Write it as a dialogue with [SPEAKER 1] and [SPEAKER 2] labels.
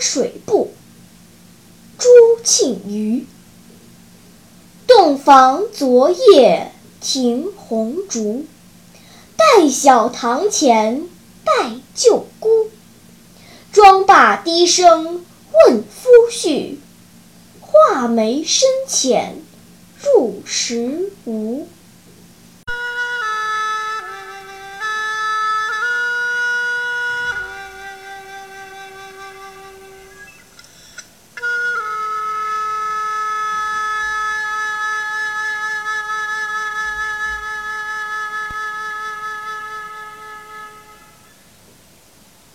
[SPEAKER 1] 水部。朱庆余。洞房昨夜停红烛，待晓堂前待旧姑。妆罢低声问夫婿，画眉深浅入时无。